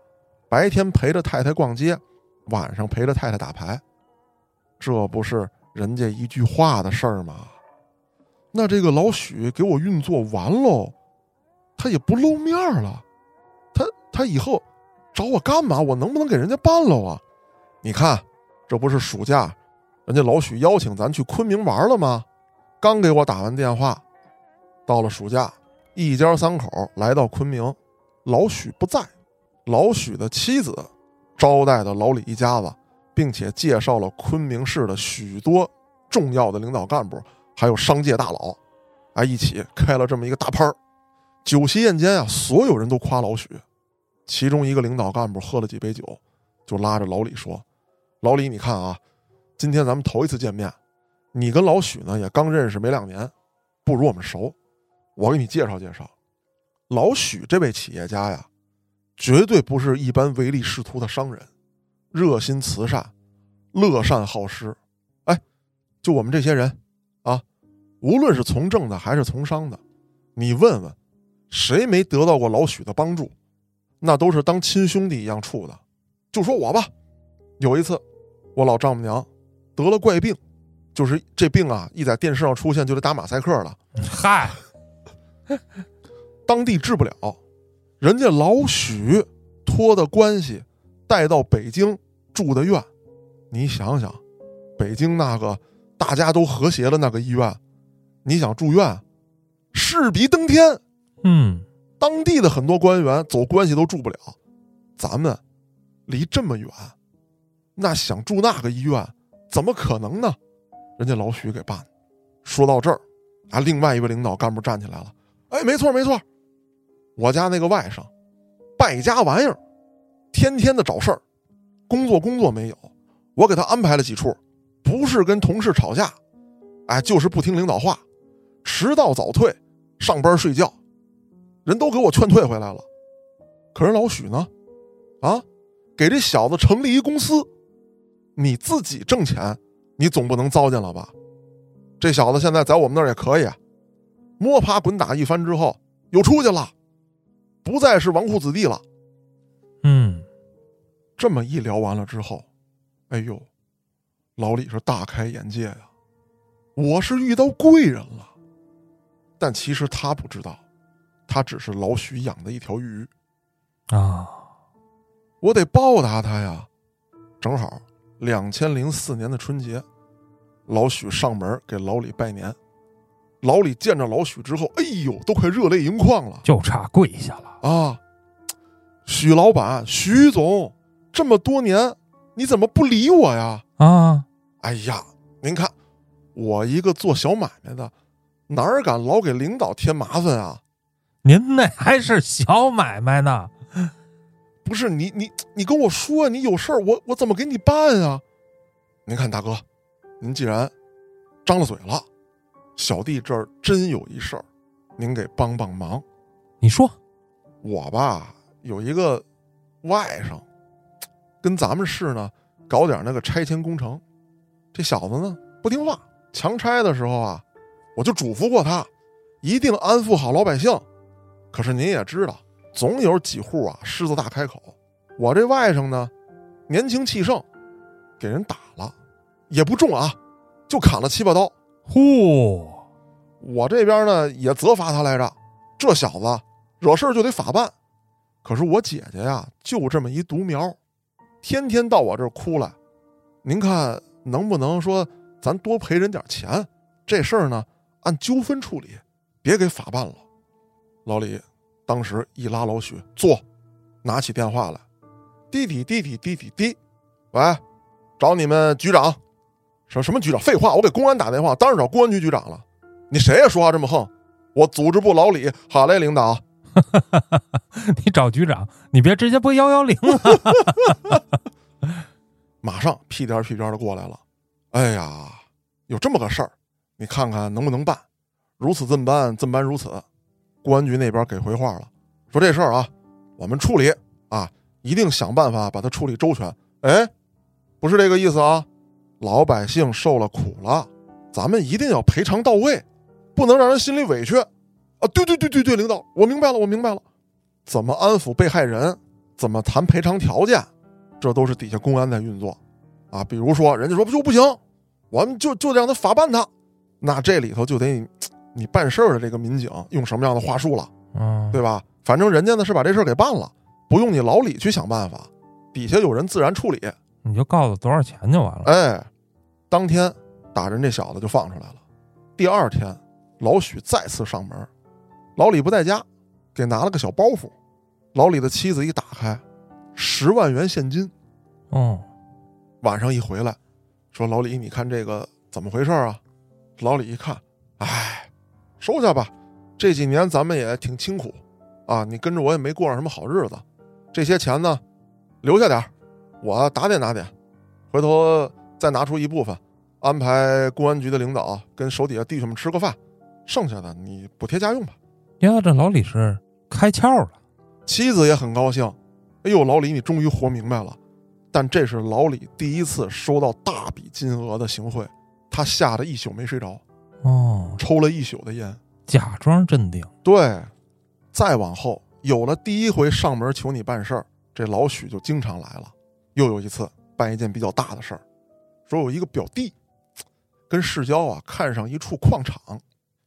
Speaker 1: 白天陪着太太逛街，晚上陪着太太打牌。这不是人家一句话的事儿吗？那这个老许给我运作完喽，他也不露面了，他他以后找我干嘛？我能不能给人家办了啊？你看，这不是暑假，人家老许邀请咱去昆明玩了吗？刚给我打完电话，到了暑假，一家三口来到昆明，老许不在，老许的妻子招待的老李一家子，并且介绍了昆明市的许多重要的领导干部。还有商界大佬，哎，一起开了这么一个大趴儿。酒席宴间啊，所有人都夸老许。其中一个领导干部喝了几杯酒，就拉着老李说：“老李，你看啊，今天咱们头一次见面，你跟老许呢也刚认识没两年，不如我们熟。我给你介绍介绍，老许这位企业家呀，绝对不是一般唯利是图的商人，热心慈善，乐善好施。哎，就我们这些人。”啊无论是从政的还是从商的，你问问，谁没得到过老许的帮助？那都是当亲兄弟一样处的。就说我吧，有一次，我老丈母娘得了怪病，就是这病啊，一在电视上出现就得打马赛克了。
Speaker 2: 嗨，
Speaker 1: 当地治不了，人家老许托的关系带到北京住的院。你想想，北京那个大家都和谐的那个医院。你想住院，势比登天。
Speaker 2: 嗯，
Speaker 1: 当地的很多官员走关系都住不了，咱们离这么远，那想住那个医院怎么可能呢？人家老许给办。说到这儿，啊，另外一位领导干部站起来了。哎，没错没错，我家那个外甥，败家玩意儿，天天的找事儿，工作工作没有。我给他安排了几处，不是跟同事吵架，哎，就是不听领导话。迟到早退，上班睡觉，人都给我劝退回来了。可是老许呢？啊，给这小子成立一公司，你自己挣钱，你总不能糟践了吧？这小子现在在我们那儿也可以，摸爬滚打一番之后又出去了，不再是纨绔子弟了。
Speaker 2: 嗯，
Speaker 1: 这么一聊完了之后，哎呦，老李是大开眼界呀！我是遇到贵人了。但其实他不知道，他只是老许养的一条鱼，
Speaker 2: 啊！
Speaker 1: 我得报答他呀。正好两千零四年的春节，老许上门给老李拜年。老李见着老许之后，哎呦，都快热泪盈眶了，
Speaker 2: 就差跪下了
Speaker 1: 啊！许老板，许总，这么多年你怎么不理我呀？
Speaker 2: 啊！
Speaker 1: 哎呀，您看，我一个做小买卖的。哪儿敢老给领导添麻烦啊？
Speaker 2: 您那还是小买卖呢，
Speaker 1: 不是你你你跟我说你有事儿，我我怎么给你办啊？您看大哥，您既然张了嘴了，小弟这儿真有一事儿，您给帮帮忙。
Speaker 2: 你说，
Speaker 1: 我吧有一个外甥，跟咱们市呢搞点那个拆迁工程，这小子呢不听话，强拆的时候啊。我就嘱咐过他，一定安抚好老百姓。可是您也知道，总有几户啊狮子大开口。我这外甥呢，年轻气盛，给人打了，也不重啊，就砍了七八刀。
Speaker 2: 呼！
Speaker 1: 我这边呢也责罚他来着，这小子惹事就得法办。可是我姐姐呀，就这么一独苗，天天到我这儿哭来。您看能不能说咱多赔人点钱？这事儿呢？按纠纷处理，别给法办了。老李当时一拉老许坐，拿起电话来，滴滴滴滴滴滴滴，喂，找你们局长，什什么局长？废话，我给公安打电话，当然找公安局局长了。你谁呀？说话这么横？我组织部老李，好嘞，领导。
Speaker 2: 你找局长，你别直接拨幺幺零
Speaker 1: 了。马上屁颠屁颠的过来了。哎呀，有这么个事儿。你看看能不能办？如此这般，这般如此。公安局那边给回话了，说这事儿啊，我们处理啊，一定想办法把它处理周全。哎，不是这个意思啊，老百姓受了苦了，咱们一定要赔偿到位，不能让人心里委屈啊！对对对对对，领导，我明白了，我明白了。怎么安抚被害人？怎么谈赔偿条件？这都是底下公安在运作啊。比如说，人家说不就不行，我们就就让他法办他。那这里头就得你办事儿的这个民警用什么样的话术了，
Speaker 2: 嗯，
Speaker 1: 对吧？反正人家呢是把这事儿给办了，不用你老李去想办法，底下有人自然处理。
Speaker 2: 你就告诉多少钱就完了。
Speaker 1: 哎，当天打人这小子就放出来了。第二天，老许再次上门，老李不在家，给拿了个小包袱。老李的妻子一打开，十万元现金。
Speaker 2: 哦，
Speaker 1: 晚上一回来，说老李，你看这个怎么回事啊？老李一看，哎，收下吧。这几年咱们也挺清苦啊，你跟着我也没过上什么好日子。这些钱呢，留下点儿我打点打点，回头再拿出一部分，安排公安局的领导跟手底下弟兄们吃个饭，剩下的你补贴家用吧。
Speaker 2: 呀，这老李是开窍了。
Speaker 1: 妻子也很高兴，哎呦，老李你终于活明白了。但这是老李第一次收到大笔金额的行贿，他吓得一宿没睡着，
Speaker 2: 哦，
Speaker 1: 抽了一宿的烟。
Speaker 2: 假装镇定。
Speaker 1: 对，再往后有了第一回上门求你办事儿，这老许就经常来了。又有一次办一件比较大的事儿，说有一个表弟跟市郊啊看上一处矿场，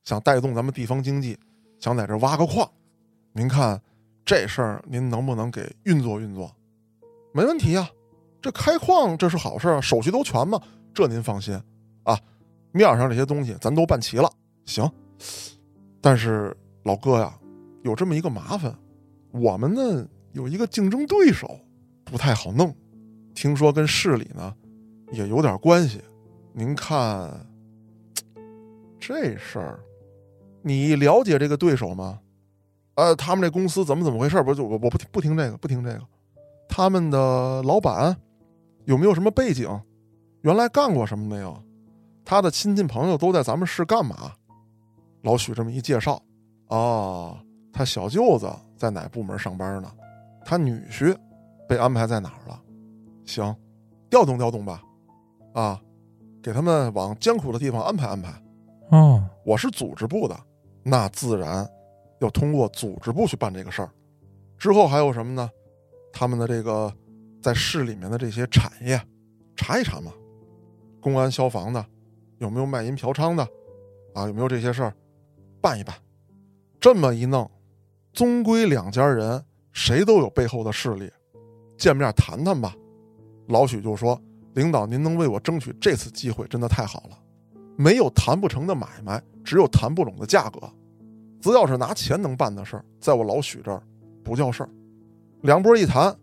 Speaker 1: 想带动咱们地方经济，想在这挖个矿。您看这事儿您能不能给运作运作？没问题呀、这开矿这是好事儿啊，手续都全嘛，这您放心啊。面上这些东西咱都办齐了，行。但是老哥呀，有这么一个麻烦，我们呢有一个竞争对手，不太好弄。听说跟市里呢也有点关系。您看这事儿，你了解这个对手吗？呃，他们这公司怎么怎么回事？不就我我不听不听这个，不听这个。他们的老板有没有什么背景？原来干过什么没有？他的亲戚朋友都在咱们市干嘛？老许这么一介绍，哦，他小舅子在哪部门上班呢？他女婿被安排在哪儿了？行，调动调动吧，啊，给他们往艰苦的地方安排安排。
Speaker 2: 哦，
Speaker 1: 我是组织部的，那自然要通过组织部去办这个事儿。之后还有什么呢？他们的这个在市里面的这些产业，查一查嘛。公安、消防的，有没有卖淫嫖娼的，啊，有没有这些事儿，办一办。这么一弄，终归两家人谁都有背后的势力，见面谈谈吧。老许就说：“领导，您能为我争取这次机会，真的太好了。没有谈不成的买卖，只有谈不拢的价格。只要是拿钱能办的事儿，在我老许这儿不叫事儿。”两拨一谈，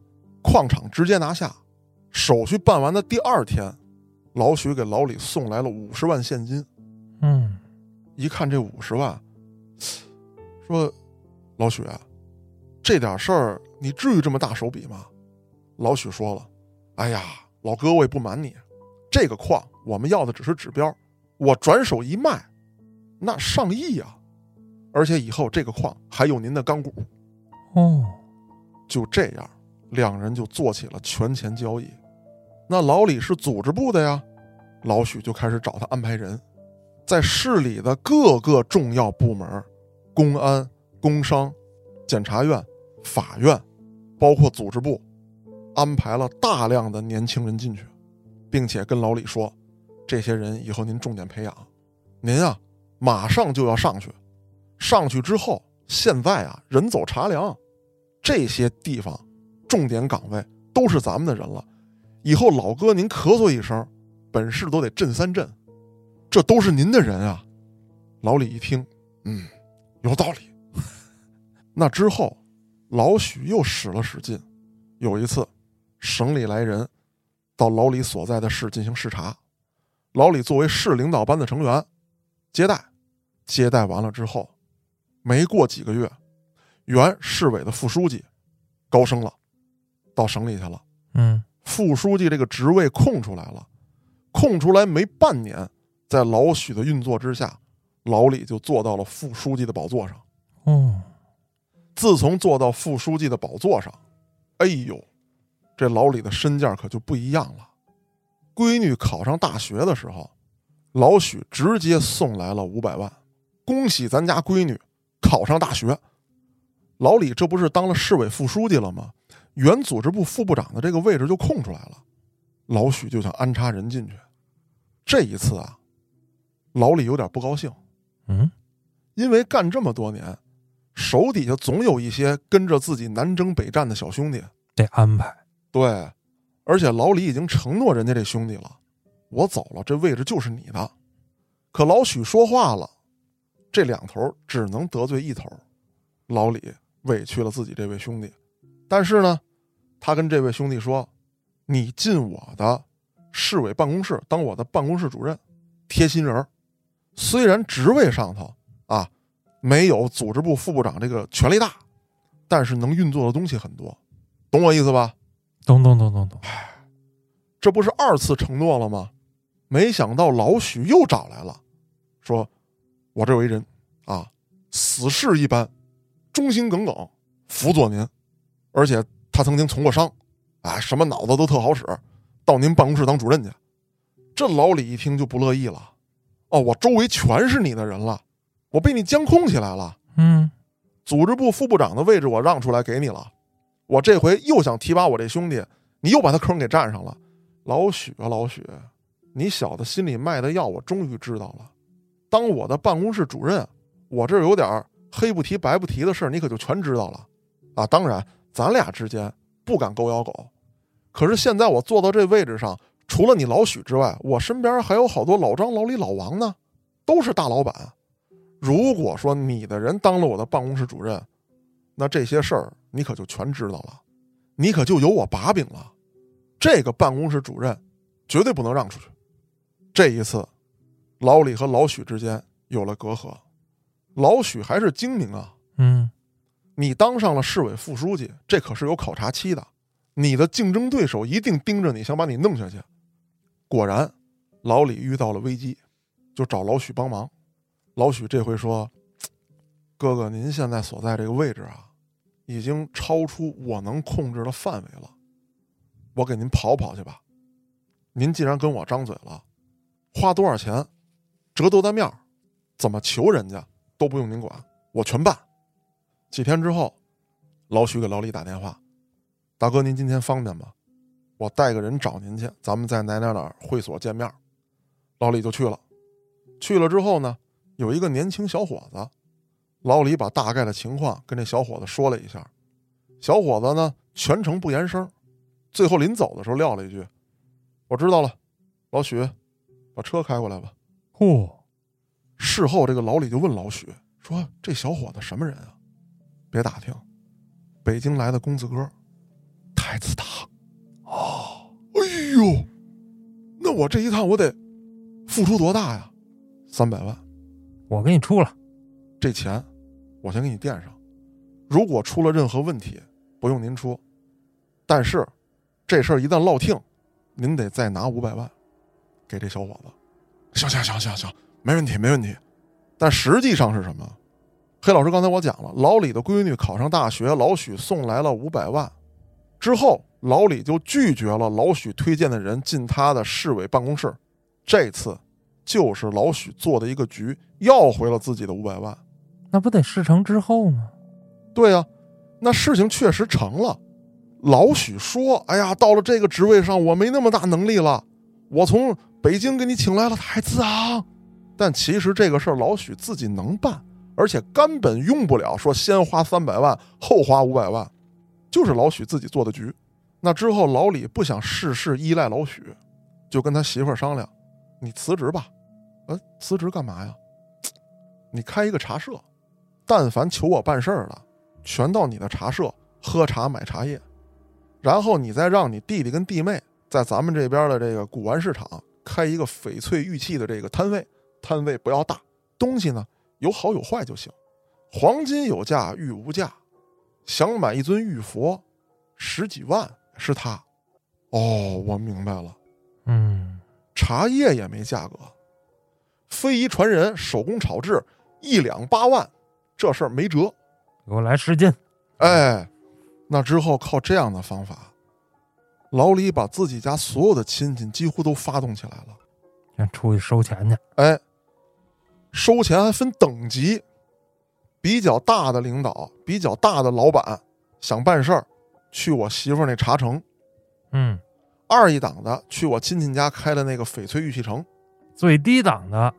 Speaker 1: 矿场直接拿下。手续办完的第二天，老许给老李送来了五十万现金。
Speaker 2: 嗯，
Speaker 1: 一看这五十万，说：“老许，这点事儿你至于这么大手笔吗？”老许说了：“哎呀，老哥，我也不瞒你，这个矿我们要的只是指标，我转手一卖，那上亿啊！而且以后这个矿还有您的钢股。”
Speaker 2: 哦，
Speaker 1: 就这样，两人就做起了权钱交易。那老李是组织部的呀，老许就开始找他安排人，在市里的各个重要部门，公安、工商、检察院、法院，包括组织部，安排了大量的年轻人进去，并且跟老李说，这些人以后您重点培养，您啊马上就要上去，上去之后，现在啊人走茶凉。这些地方重点岗位都是咱们的人了，以后老哥您咳嗽一声，本市都得震三震，这都是您的人啊！老李一听，嗯，有道理。那之后，老许又使了使劲。有一次，省里来人到老李所在的市进行视察，老李作为市领导班的成员接待，接待完了之后，没过几个月。原市委的副书记高升了，到省里去了。
Speaker 2: 嗯，
Speaker 1: 副书记这个职位空出来了，空出来没半年，在老许的运作之下，老李就坐到了副书记的宝座上。
Speaker 2: 哦，
Speaker 1: 自从坐到副书记的宝座上，哎呦，这老李的身价可就不一样了。闺女考上大学的时候，老许直接送来了五百万，恭喜咱家闺女考上大学。老李这不是当了市委副书记了吗？原组织部副部长的这个位置就空出来了，老许就想安插人进去。这一次啊，老李有点不高兴，
Speaker 2: 嗯，
Speaker 1: 因为干这么多年，手底下总有一些跟着自己南征北战的小兄弟。
Speaker 2: 得安排。
Speaker 1: 对，而且老李已经承诺人家这兄弟了，我走了，这位置就是你的。可老许说话了，这两头只能得罪一头。老李委屈了自己这位兄弟，但是呢，他跟这位兄弟说：“你进我的市委办公室当我的办公室主任，贴心人儿。虽然职位上头啊没有组织部副部长这个权力大，但是能运作的东西很多，懂我意思吧？
Speaker 2: 懂懂懂懂懂。
Speaker 1: 这不是二次承诺了吗？没想到老许又找来了，说：“我这为人啊，死士一般，忠心耿耿，辅佐您，而且他曾经从过商，啊，什么脑子都特好使，到您办公室当主任去。”这老李一听就不乐意了，哦，我周围全是你的人了，我被你监控起来了。
Speaker 2: 嗯，
Speaker 1: 组织部副部长的位置我让出来给你了，我这回又想提拔我这兄弟，你又把他坑给占上了。老许啊，老许，你小子心里卖的药我终于知道了。当我的办公室主任，我这有点黑不提白不提的事儿，你可就全知道了啊！当然，咱俩之间不敢狗咬狗，可是现在我坐到这位置上，除了你老许之外，我身边还有好多老张、老李、老王呢，都是大老板。如果说你的人当了我的办公室主任，那这些事儿你可就全知道了，你可就有我把柄了。这个办公室主任绝对不能让出去。这一次，老李和老许之间有了隔阂。老许还是精明啊，
Speaker 2: 嗯，
Speaker 1: 你当上了市委副书记，这可是有考察期的，你的竞争对手一定盯着你，想把你弄下去。果然，老李遇到了危机，就找老许帮忙。老许这回说：“哥哥，您现在所在这个位置啊，已经超出我能控制的范围了。我给您跑跑去吧。您既然跟我张嘴了，花多少钱，折多大面，怎么求人家都不用您管，我全办。”几天之后，老许给老李打电话：“大哥，您今天方便吗？我带个人找您去，咱们在哪哪哪会所见面。”老李就去了。去了之后呢？有一个年轻小伙子，老李把大概的情况跟这小伙子说了一下，小伙子呢全程不言声，最后临走的时候撂了一句：“我知道了，老许，把车开过来吧。”
Speaker 2: 嚯！
Speaker 1: 事后这个老李就问老许说：“这小伙子什么人啊？”别打听，北京来的公子哥，太子党。哦，哎呦，那我这一趟我得付出多大呀？三百万。
Speaker 2: 我给你出了，
Speaker 1: 这钱我先给你垫上。如果出了任何问题，不用您出。但是这事儿一旦落听，您得再拿五百万给这小伙子。行行行行行，没问题没问题。但实际上是什么？黑老师刚才我讲了，老李的闺女考上大学，老许送来了五百万，之后老李就拒绝了老许推荐的人进他的市委办公室。这次。就是老许做的一个局，要回了自己的五百万，
Speaker 2: 那不得事成之后吗？
Speaker 1: 对呀，那事情确实成了。老许说：“哎呀，到了这个职位上，我没那么大能力了，我从北京给你请来了太子啊。”但其实这个事儿老许自己能办，而且根本用不了说先花三百万后花五百万，就是老许自己做的局。那之后，老李不想事事依赖老许，就跟他媳妇儿商量：“你辞职吧。”呃，辞职干嘛呀？你开一个茶社，但凡求我办事儿的，全到你的茶社喝茶买茶叶，然后你再让你弟弟跟弟妹在咱们这边的这个古玩市场开一个翡翠玉器的这个摊位，摊位不要大，东西呢有好有坏就行，黄金有价，玉无价，想买一尊玉佛，十几万是他。哦，我明白了，
Speaker 2: 嗯，
Speaker 1: 茶叶也没价格。非遗传人，手工炒制，一两八万，这事儿没辙。
Speaker 2: 给我来十斤。
Speaker 1: 哎，那之后靠这样的方法，老李把自己家所有的亲戚几乎都发动起来了，
Speaker 2: 先出去收钱去。
Speaker 1: 哎，收钱还分等级，比较大的领导，比较大的老板想办事儿，去我媳妇儿那茶城。
Speaker 2: 嗯，
Speaker 1: 二一档的去我亲戚家开的那个翡翠玉器城。
Speaker 2: 最低档的。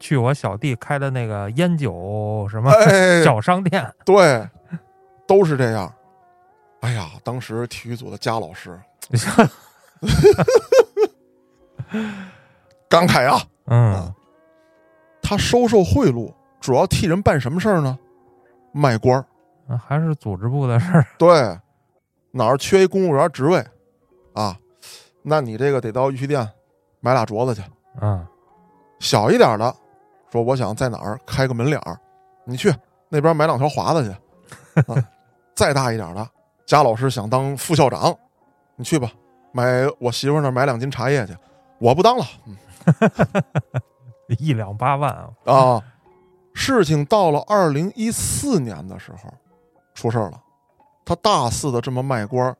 Speaker 2: 去我小弟开的那个烟酒什么
Speaker 1: 哎，
Speaker 2: 小商店，
Speaker 1: 对，都是这样。哎呀，当时体育组的佳老师 感慨啊，
Speaker 2: 嗯
Speaker 1: 他收受贿赂，主要替人办什么事儿呢？卖官儿。
Speaker 2: 啊还是组织部的事儿。
Speaker 1: 对，哪儿缺一公务员职位啊？那你这个得到玉器店买俩镯子去。
Speaker 2: 嗯
Speaker 1: 小一点的，说我想在哪儿开个门脸儿，你去那边买两条华子去。啊，再大一点的，贾老师想当副校长，你去吧，买我媳妇儿那儿买两斤茶叶去。我不当了。嗯
Speaker 2: 一两八万啊，
Speaker 1: 啊，事情到了二零一四年的时候，出事儿了。他大肆的这么卖官，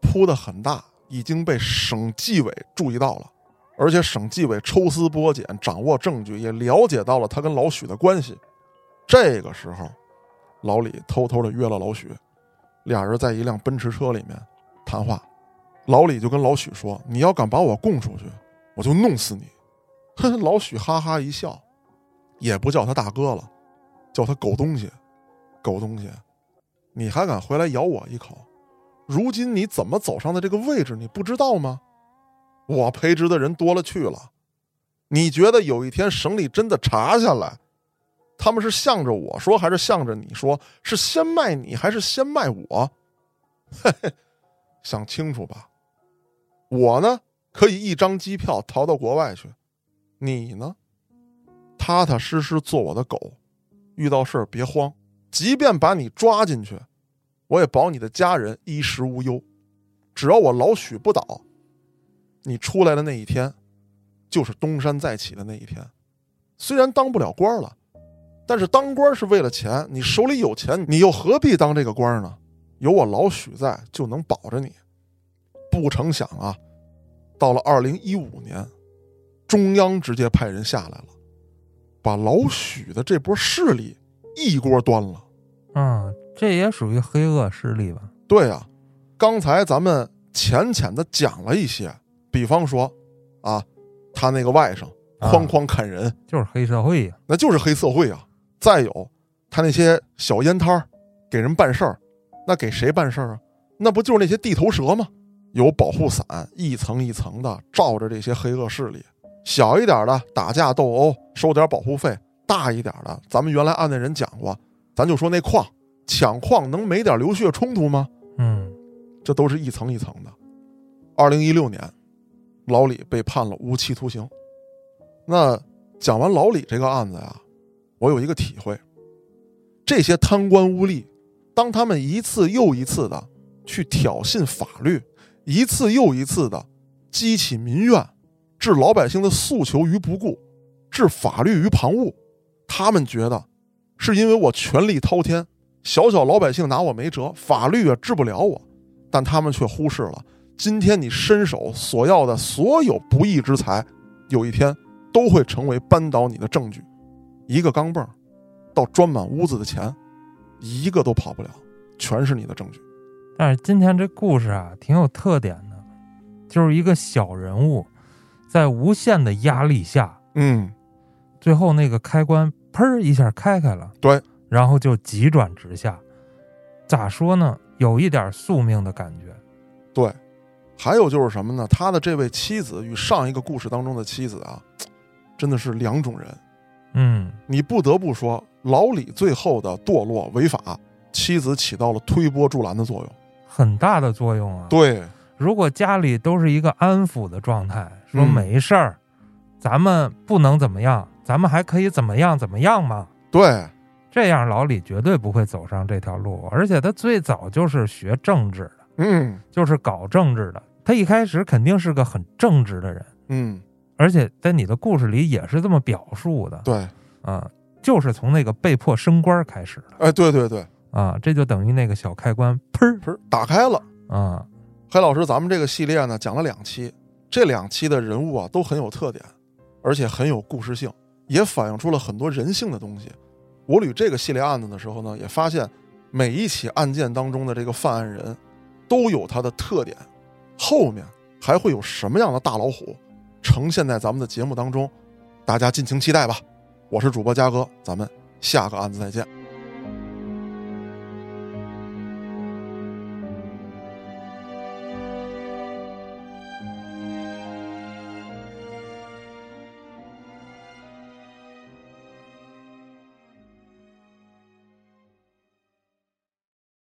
Speaker 1: 铺的很大，已经被省纪委注意到了，而且省纪委抽丝剥茧，掌握证据，也了解到了他跟老许的关系。这个时候，老李偷偷的约了老许，俩人在一辆奔驰车里面谈话。老李就跟老许说：“你要敢把我供出去，我就弄死你。”哼，老许哈哈一笑，也不叫他大哥了，叫他狗东西，狗东西，你还敢回来咬我一口？如今你怎么走上的这个位置，你不知道吗？我培植的人多了去了，你觉得有一天省里真的查下来，他们是向着我说，还是向着你说？是先卖你，还是先卖我？嘿嘿，想清楚吧。我呢，可以一张机票逃到国外去。你呢？踏踏实实做我的狗，遇到事儿别慌，即便把你抓进去，我也保你的家人衣食无忧。只要我老许不倒，你出来的那一天，就是东山再起的那一天。虽然当不了官了，但是当官是为了钱，你手里有钱，你又何必当这个官呢？有我老许在，就能保着你。不成想啊，到了二零一五年。中央直接派人下来了，把老许的这波势力一锅端了。
Speaker 2: 嗯，这也属于黑恶势力吧？
Speaker 1: 对啊，刚才咱们浅浅的讲了一些，比方说，啊，他那个外甥哐哐砍人，
Speaker 2: 就是黑社会呀、
Speaker 1: 那就是黑社会啊。再有，他那些小烟摊儿给人办事儿，那给谁办事儿啊？那不就是那些地头蛇吗？有保护伞，一层一层的罩着这些黑恶势力。小一点的打架斗殴收点保护费，大一点的，咱们原来案内人讲过，咱就说那矿抢矿能没点流血冲突吗？
Speaker 2: 嗯，
Speaker 1: 这都是一层一层的。二零一六年，老李被判了无期徒刑。那讲完老李这个案子呀，我有一个体会：这些贪官污吏，当他们一次又一次的去挑衅法律，一次又一次的激起民怨。置老百姓的诉求于不顾，置法律于旁骛。他们觉得，是因为我权力滔天，小小老百姓拿我没辙，法律也治不了我。但他们却忽视了，今天你伸手所要的所有不义之财，有一天都会成为扳倒你的证据。一个钢镚，到装满屋子的钱，一个都跑不了，全是你的证据。
Speaker 2: 但是今天这故事啊，挺有特点的，就是一个小人物。在无限的压力下，
Speaker 1: 嗯，
Speaker 2: 最后那个开关砰一下开开了，
Speaker 1: 对，
Speaker 2: 然后就急转直下。咋说呢？有一点宿命的感觉。
Speaker 1: 对，还有就是什么呢？他的这位妻子与上一个故事当中的妻子啊，真的是两种人。
Speaker 2: 嗯，
Speaker 1: 你不得不说，老李最后的堕落违法，妻子起到了推波助澜的作用，
Speaker 2: 很大的作用啊。
Speaker 1: 对。
Speaker 2: 如果家里都是一个安抚的状态，说
Speaker 1: 嗯。
Speaker 2: 没事儿，咱们不能怎么样，咱们还可以怎么样怎么样嘛？
Speaker 1: 对，
Speaker 2: 这样老李绝对不会走上这条路，而且他最早就是学政治的，
Speaker 1: 嗯。
Speaker 2: 就是搞政治的，他一开始肯定是个很正直的人，
Speaker 1: 嗯，
Speaker 2: 而且在你的故事里也是这么表述的，
Speaker 1: 对，
Speaker 2: 啊，就是从那个被迫升官开始的。
Speaker 1: 哎，对对对，
Speaker 2: 啊，这就等于那个小开关砰儿
Speaker 1: 不是打开了。
Speaker 2: 啊，
Speaker 1: 黑老师，咱们这个系列呢讲了两期，这两期的人物啊都很有特点，而且很有故事性，也反映出了很多人性的东西。我捋这个系列案子的时候呢，也发现每一起案件当中的这个犯案人都有他的特点，后面还会有什么样的大老虎呈现在咱们的节目当中，大家尽情期待吧。我是主播嘉哥，咱们下个案子再见。